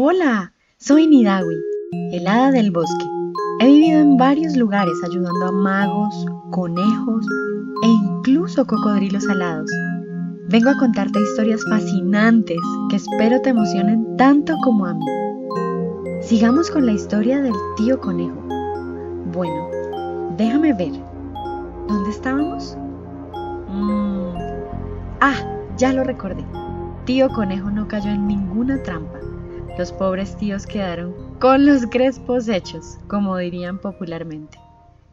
Hola, soy Nidawi, el hada del bosque. He vivido en varios lugares ayudando a magos, conejos e incluso cocodrilos alados. Vengo a contarte historias fascinantes que espero te emocionen tanto como a mí. Sigamos con la historia del tío conejo. Bueno, déjame ver. ¿Dónde estábamos? Mm. Ah, ya lo recordé. Tío conejo no cayó en ninguna trampa. Los pobres tíos quedaron con los crespos hechos, como dirían popularmente.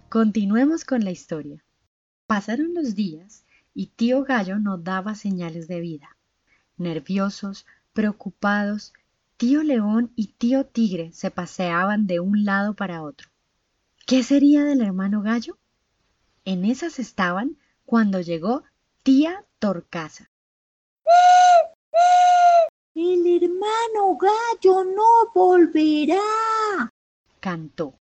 Continuemos con la historia. Pasaron los días y tío Gallo no daba señales de vida. Nerviosos, preocupados, tío León y tío Tigre se paseaban de un lado para otro. ¿Qué sería del hermano Gallo? En esas estaban cuando llegó tía Torcaza. El hermano gallo no volverá. cantó.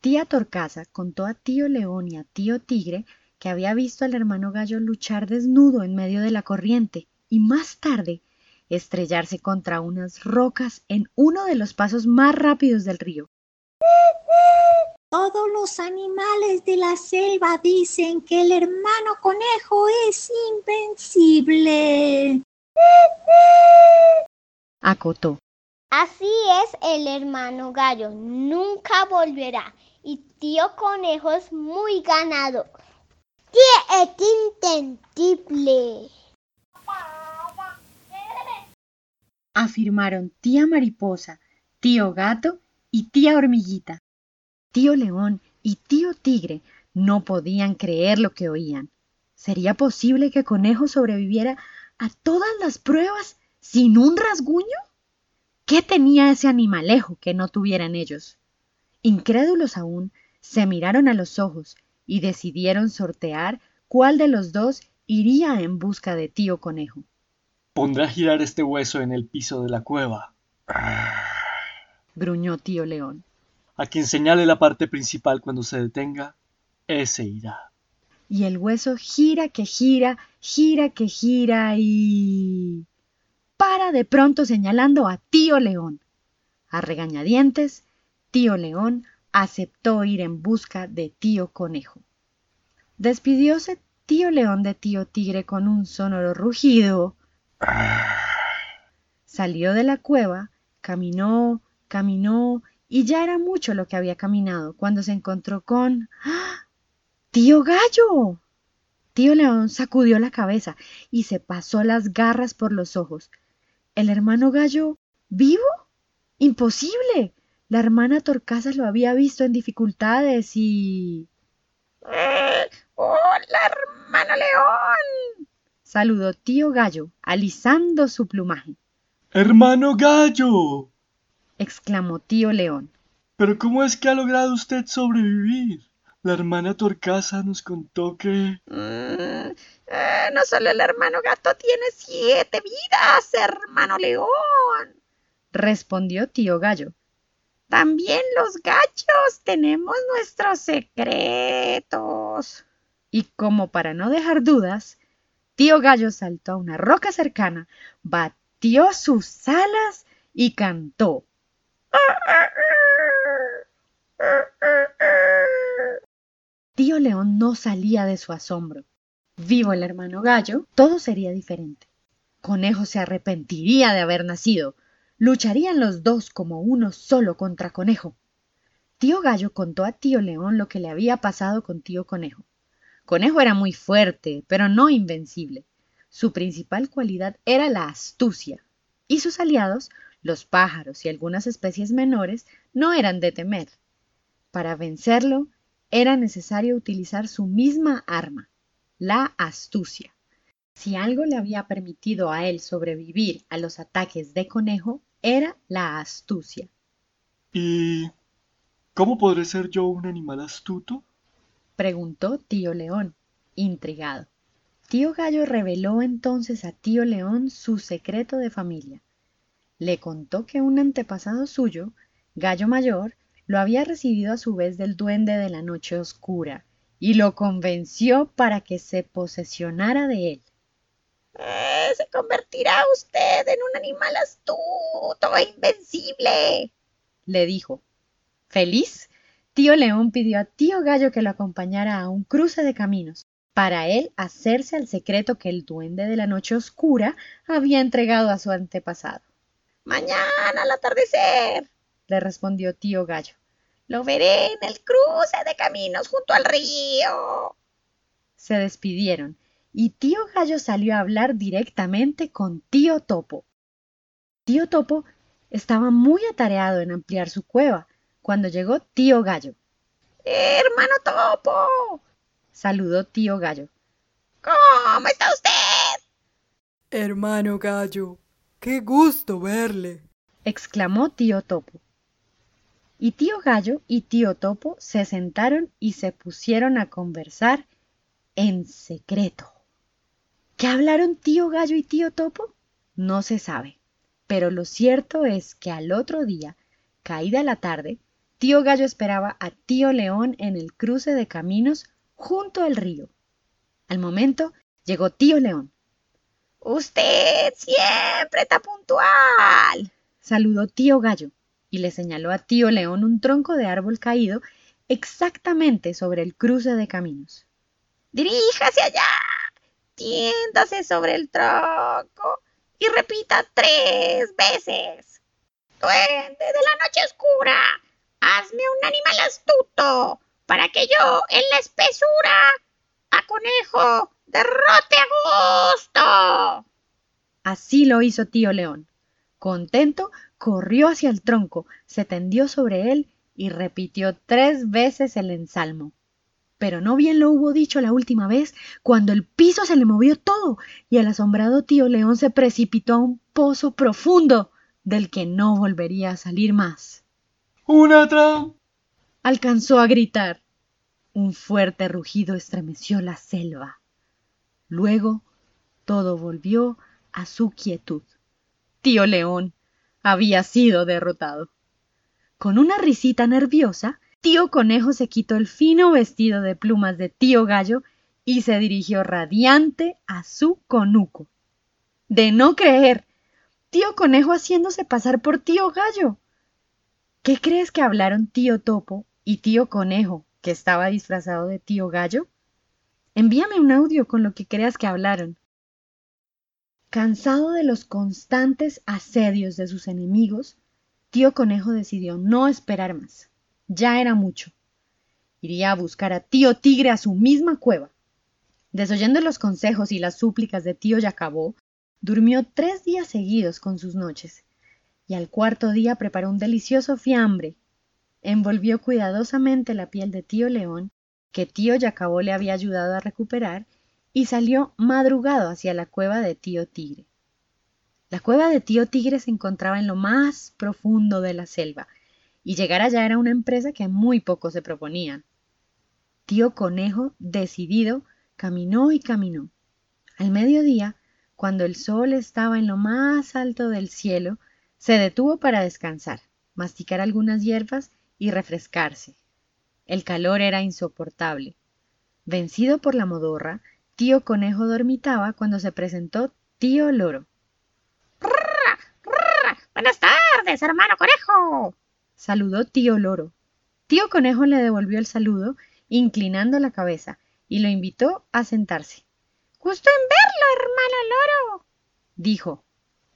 Tía Torcaza contó a tío León y a tío Tigre que había visto al hermano gallo luchar desnudo en medio de la corriente y más tarde estrellarse contra unas rocas en uno de los pasos más rápidos del río. Todos los animales de la selva dicen que el hermano conejo es invencible acotó. Así es el hermano gallo, nunca volverá. Y tío conejo es muy ganador. Tío es intentible. Afirmaron tía mariposa, tío gato y tía hormiguita. Tío león y tío tigre no podían creer lo que oían. ¿Sería posible que Conejo sobreviviera a todas las pruebas sin un rasguño? ¿Qué tenía ese animalejo que no tuvieran ellos? Incrédulos aún, se miraron a los ojos y decidieron sortear cuál de los dos iría en busca de tío conejo. Pondrá a girar este hueso en el piso de la cueva. gruñó tío león. A quien señale la parte principal cuando se detenga, ese irá. Y el hueso gira que gira, gira que gira y para de pronto señalando a tío León. A regañadientes, tío León aceptó ir en busca de tío Conejo. Despidióse tío León de tío Tigre con un sonoro rugido. Salió de la cueva, caminó, caminó, y ya era mucho lo que había caminado cuando se encontró con... ¡Ah! ¡Tío Gallo! Tío León sacudió la cabeza y se pasó las garras por los ojos. ¿El hermano gallo vivo? Imposible. La hermana Torcaza lo había visto en dificultades y... ¡Hola, hermano león! saludó tío Gallo, alisando su plumaje. ¡Hermano Gallo! exclamó tío León. ¿Pero cómo es que ha logrado usted sobrevivir? La hermana Torcaza nos contó que... Mm, eh, no solo el hermano gato tiene siete vidas, hermano león, respondió tío gallo. También los gachos tenemos nuestros secretos. Y como para no dejar dudas, tío gallo saltó a una roca cercana, batió sus alas y cantó. Tío León no salía de su asombro. Vivo el hermano gallo, todo sería diferente. Conejo se arrepentiría de haber nacido. Lucharían los dos como uno solo contra Conejo. Tío Gallo contó a tío León lo que le había pasado con tío Conejo. Conejo era muy fuerte, pero no invencible. Su principal cualidad era la astucia, y sus aliados, los pájaros y algunas especies menores, no eran de temer. Para vencerlo, era necesario utilizar su misma arma, la astucia. Si algo le había permitido a él sobrevivir a los ataques de conejo, era la astucia. ¿Y cómo podré ser yo un animal astuto? preguntó tío León, intrigado. Tío Gallo reveló entonces a tío León su secreto de familia. Le contó que un antepasado suyo, Gallo Mayor, lo había recibido a su vez del duende de la noche oscura, y lo convenció para que se posesionara de él. Eh, se convertirá usted en un animal astuto e invencible, le dijo. Feliz, tío León pidió a tío Gallo que lo acompañara a un cruce de caminos, para él hacerse al secreto que el duende de la noche oscura había entregado a su antepasado. Mañana al atardecer, le respondió tío Gallo. Lo veré en el cruce de caminos junto al río. Se despidieron y tío Gallo salió a hablar directamente con tío Topo. Tío Topo estaba muy atareado en ampliar su cueva cuando llegó tío Gallo. Hermano Topo, saludó tío Gallo. ¿Cómo está usted? Hermano Gallo, qué gusto verle, exclamó tío Topo. Y tío Gallo y tío Topo se sentaron y se pusieron a conversar en secreto. ¿Qué hablaron tío Gallo y tío Topo? No se sabe, pero lo cierto es que al otro día, caída la tarde, tío Gallo esperaba a tío León en el cruce de caminos junto al río. Al momento llegó tío León. Usted siempre está puntual, saludó tío Gallo y le señaló a tío León un tronco de árbol caído exactamente sobre el cruce de caminos. Diríjase allá, tiéndase sobre el tronco y repita tres veces. Duende de la noche oscura, hazme un animal astuto para que yo en la espesura a conejo derrote a gusto. Así lo hizo tío León. Contento, corrió hacia el tronco, se tendió sobre él y repitió tres veces el ensalmo pero no bien lo hubo dicho la última vez, cuando el piso se le movió todo y el asombrado tío León se precipitó a un pozo profundo del que no volvería a salir más. ¡Una trampa! Alcanzó a gritar. Un fuerte rugido estremeció la selva. Luego todo volvió a su quietud. Tío León había sido derrotado. Con una risita nerviosa, tío conejo se quitó el fino vestido de plumas de tío gallo y se dirigió radiante a su conuco. De no creer, tío conejo haciéndose pasar por tío gallo. ¿Qué crees que hablaron tío topo y tío conejo, que estaba disfrazado de tío gallo? Envíame un audio con lo que creas que hablaron. Cansado de los constantes asedios de sus enemigos, tío conejo decidió no esperar más ya era mucho. Iría a buscar a tío Tigre a su misma cueva. Desoyendo los consejos y las súplicas de tío Yacabó, durmió tres días seguidos con sus noches, y al cuarto día preparó un delicioso fiambre. Envolvió cuidadosamente la piel de tío León, que tío Yacabó le había ayudado a recuperar, y salió madrugado hacia la cueva de tío Tigre. La cueva de tío Tigre se encontraba en lo más profundo de la selva, y llegar allá era una empresa que muy poco se proponían. Tío Conejo, decidido, caminó y caminó. Al mediodía, cuando el sol estaba en lo más alto del cielo, se detuvo para descansar, masticar algunas hierbas y refrescarse. El calor era insoportable. Vencido por la modorra, tío Conejo dormitaba cuando se presentó tío Loro. Buenas tardes, hermano Conejo saludó tío Loro. Tío Conejo le devolvió el saludo, inclinando la cabeza, y lo invitó a sentarse. Gusto en verlo, hermano Loro, dijo.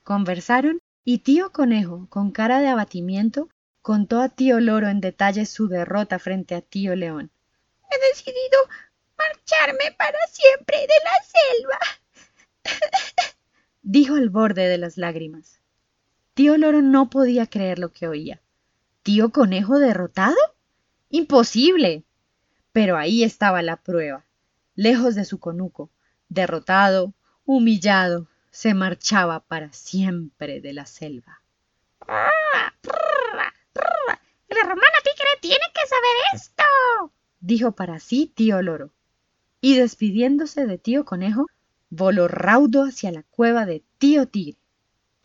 Conversaron y tío Conejo, con cara de abatimiento, contó a tío Loro en detalle su derrota frente a tío León. He decidido marcharme para siempre de la selva, dijo al borde de las lágrimas. Tío Loro no podía creer lo que oía tío conejo derrotado? Imposible. Pero ahí estaba la prueba. Lejos de su conuco, derrotado, humillado, se marchaba para siempre de la selva. El hermano tigre tiene que saber esto, dijo para sí tío loro. Y despidiéndose de tío conejo, voló raudo hacia la cueva de tío tigre.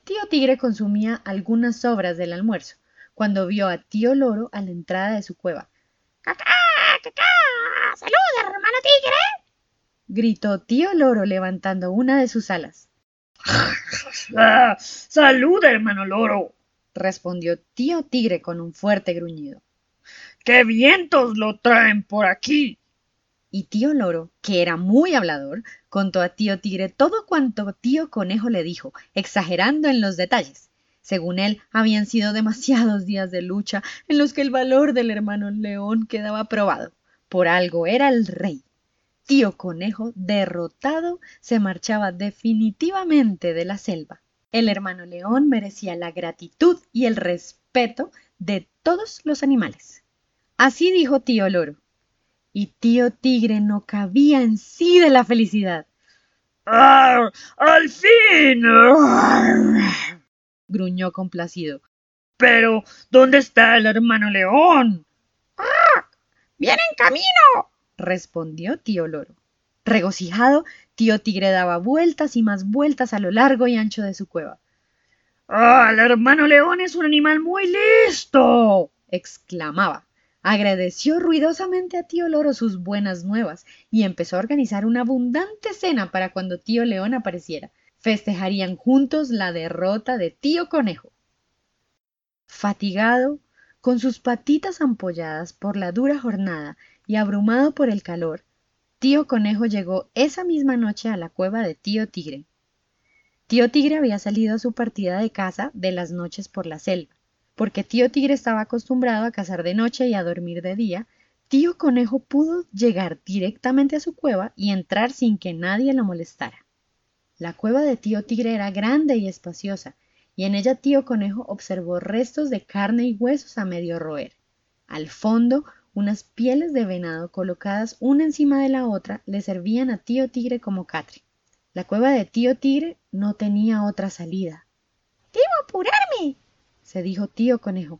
Tío tigre consumía algunas sobras del almuerzo cuando vio a tío loro a la entrada de su cueva. ¡Cacá! ¡Cacá! ¡Salud, hermano tigre! gritó tío loro levantando una de sus alas. Ah, salud, hermano loro. respondió tío tigre con un fuerte gruñido. ¡Qué vientos lo traen por aquí! Y tío loro, que era muy hablador, contó a tío tigre todo cuanto tío conejo le dijo, exagerando en los detalles. Según él, habían sido demasiados días de lucha en los que el valor del hermano león quedaba probado. Por algo era el rey. Tío Conejo, derrotado, se marchaba definitivamente de la selva. El hermano león merecía la gratitud y el respeto de todos los animales. Así dijo tío loro. Y tío tigre no cabía en sí de la felicidad. ¡Ar! ¡Al fin! Gruñó complacido. Pero, ¿dónde está el hermano león? ¡Ah! ¡Viene en camino! respondió tío loro. Regocijado, tío tigre daba vueltas y más vueltas a lo largo y ancho de su cueva. ¡Ah! El hermano león es un animal muy listo. exclamaba. Agradeció ruidosamente a tío loro sus buenas nuevas y empezó a organizar una abundante cena para cuando tío león apareciera. Festejarían juntos la derrota de tío conejo. Fatigado, con sus patitas ampolladas por la dura jornada y abrumado por el calor, tío conejo llegó esa misma noche a la cueva de tío tigre. Tío tigre había salido a su partida de caza de las noches por la selva. Porque tío tigre estaba acostumbrado a cazar de noche y a dormir de día, tío conejo pudo llegar directamente a su cueva y entrar sin que nadie lo molestara. La cueva de tío tigre era grande y espaciosa, y en ella tío conejo observó restos de carne y huesos a medio roer. Al fondo, unas pieles de venado colocadas una encima de la otra le servían a tío tigre como catre. La cueva de tío tigre no tenía otra salida. Debo apurarme, se dijo tío conejo.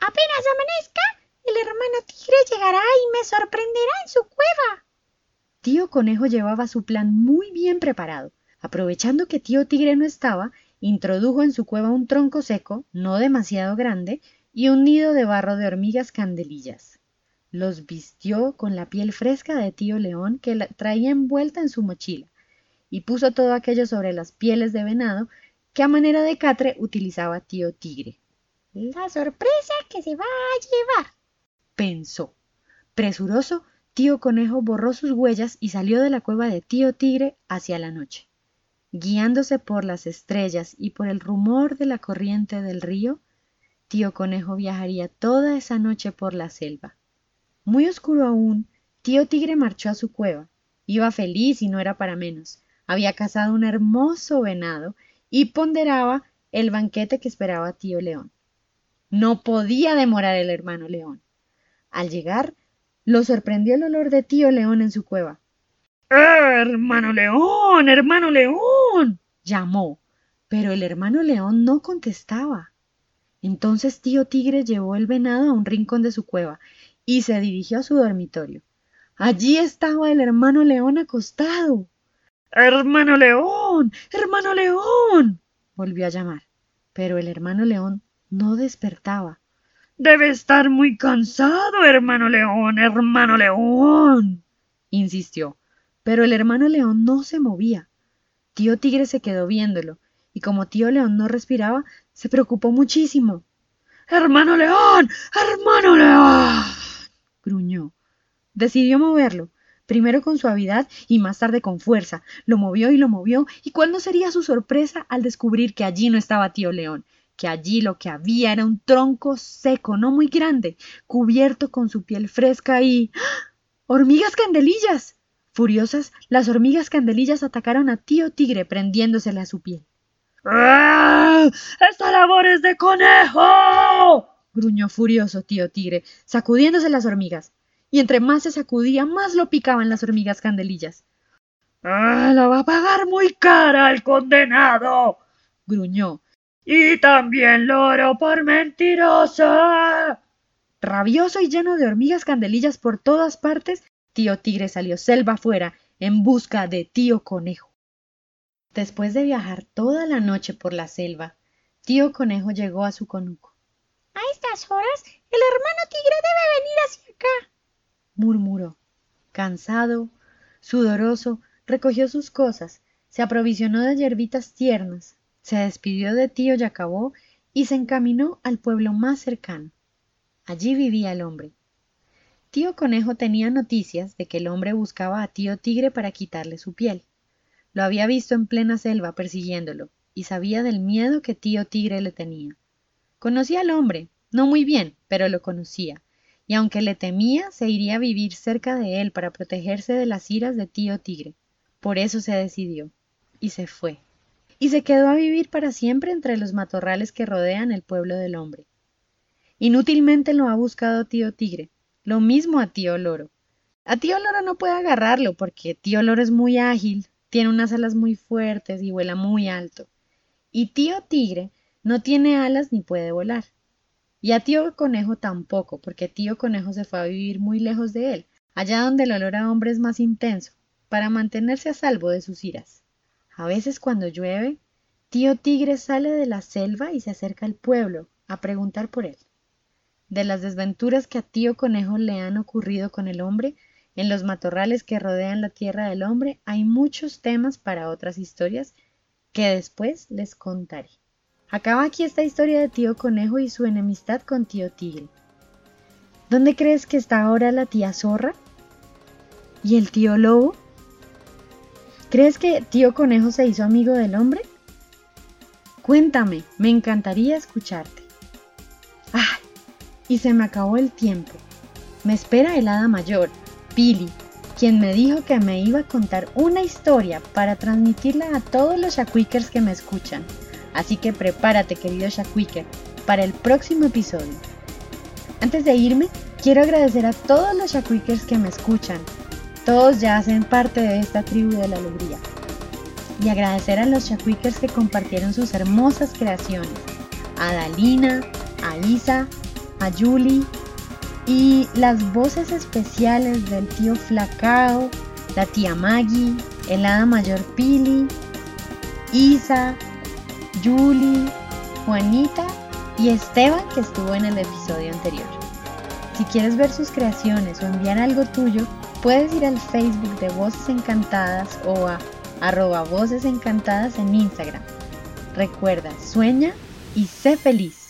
Apenas amanezca, el hermano tigre llegará y me sorprenderá en su cueva. Tío conejo llevaba su plan muy bien preparado. Aprovechando que tío tigre no estaba, introdujo en su cueva un tronco seco, no demasiado grande, y un nido de barro de hormigas candelillas. Los vistió con la piel fresca de tío león que traía envuelta en su mochila, y puso todo aquello sobre las pieles de venado que a manera de catre utilizaba tío tigre. La sorpresa que se va a llevar, pensó. Presuroso, tío conejo borró sus huellas y salió de la cueva de tío tigre hacia la noche. Guiándose por las estrellas y por el rumor de la corriente del río, tío conejo viajaría toda esa noche por la selva. Muy oscuro aún, tío tigre marchó a su cueva. Iba feliz y no era para menos. Había cazado un hermoso venado y ponderaba el banquete que esperaba tío león. No podía demorar el hermano león. Al llegar, lo sorprendió el olor de tío león en su cueva. hermano león, hermano león. llamó, pero el hermano león no contestaba. Entonces tío tigre llevó el venado a un rincón de su cueva y se dirigió a su dormitorio. Allí estaba el hermano león acostado. Hermano león, hermano león. volvió a llamar, pero el hermano león no despertaba. Debe estar muy cansado, hermano león, hermano león. insistió, pero el hermano león no se movía. Tío Tigre se quedó viéndolo, y como tío león no respiraba, se preocupó muchísimo. Hermano león, hermano león. gruñó. Decidió moverlo, primero con suavidad y más tarde con fuerza. Lo movió y lo movió, y cuál no sería su sorpresa al descubrir que allí no estaba tío león, que allí lo que había era un tronco seco, no muy grande, cubierto con su piel fresca y. ¡Ah! ¡Hormigas candelillas! Furiosas, las hormigas candelillas atacaron a tío tigre prendiéndosele a su piel. ¡Ah! ¡Esta labor es de conejo! gruñó furioso tío tigre, sacudiéndose las hormigas. Y entre más se sacudía, más lo picaban las hormigas candelillas. ¡Ah! ¡La va a pagar muy cara el condenado! gruñó. Y también loro por mentirosa. Rabioso y lleno de hormigas candelillas por todas partes, tío tigre salió selva afuera en busca de tío conejo. Después de viajar toda la noche por la selva, tío conejo llegó a su conuco. A estas horas el hermano tigre debe venir hacia acá, murmuró. Cansado, Sudoroso, recogió sus cosas, se aprovisionó de hierbitas tiernas, se despidió de tío Yacabó y se encaminó al pueblo más cercano. Allí vivía el hombre. Tío Conejo tenía noticias de que el hombre buscaba a tío Tigre para quitarle su piel. Lo había visto en plena selva persiguiéndolo y sabía del miedo que tío Tigre le tenía. Conocía al hombre, no muy bien, pero lo conocía, y aunque le temía, se iría a vivir cerca de él para protegerse de las iras de tío Tigre. Por eso se decidió, y se fue. Y se quedó a vivir para siempre entre los matorrales que rodean el pueblo del hombre. Inútilmente lo ha buscado tío Tigre, lo mismo a tío Loro. A tío Loro no puede agarrarlo porque tío Loro es muy ágil, tiene unas alas muy fuertes y vuela muy alto. Y tío Tigre no tiene alas ni puede volar. Y a tío Conejo tampoco, porque tío Conejo se fue a vivir muy lejos de él, allá donde el olor a hombre es más intenso, para mantenerse a salvo de sus iras. A veces cuando llueve, tío Tigre sale de la selva y se acerca al pueblo a preguntar por él. De las desventuras que a tío Conejo le han ocurrido con el hombre, en los matorrales que rodean la tierra del hombre hay muchos temas para otras historias que después les contaré. Acaba aquí esta historia de tío Conejo y su enemistad con tío Tigre. ¿Dónde crees que está ahora la tía Zorra? ¿Y el tío Lobo? ¿Crees que tío Conejo se hizo amigo del hombre? Cuéntame, me encantaría escucharte. ¡Ah! Y se me acabó el tiempo. Me espera el hada mayor, Pili, quien me dijo que me iba a contar una historia para transmitirla a todos los Shakwikers que me escuchan. Así que prepárate, querido Shakwiker, para el próximo episodio. Antes de irme, quiero agradecer a todos los Shakwikers que me escuchan, todos ya hacen parte de esta tribu de la alegría. Y agradecer a los Shakwikers que compartieron sus hermosas creaciones. A Dalina, a Isa, a Julie y las voces especiales del tío Flacao, la tía Maggie, el hada mayor Pili, Isa, Julie, Juanita y Esteban que estuvo en el episodio anterior. Si quieres ver sus creaciones o enviar algo tuyo, Puedes ir al Facebook de Voces Encantadas o a arroba Voces Encantadas en Instagram. Recuerda, sueña y sé feliz.